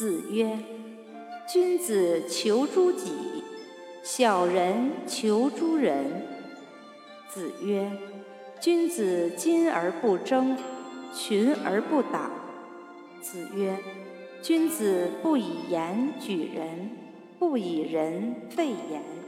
子曰君子求诸己小人求诸人子曰君子矜而不争群而不党子曰君子不以言举人不以人废言。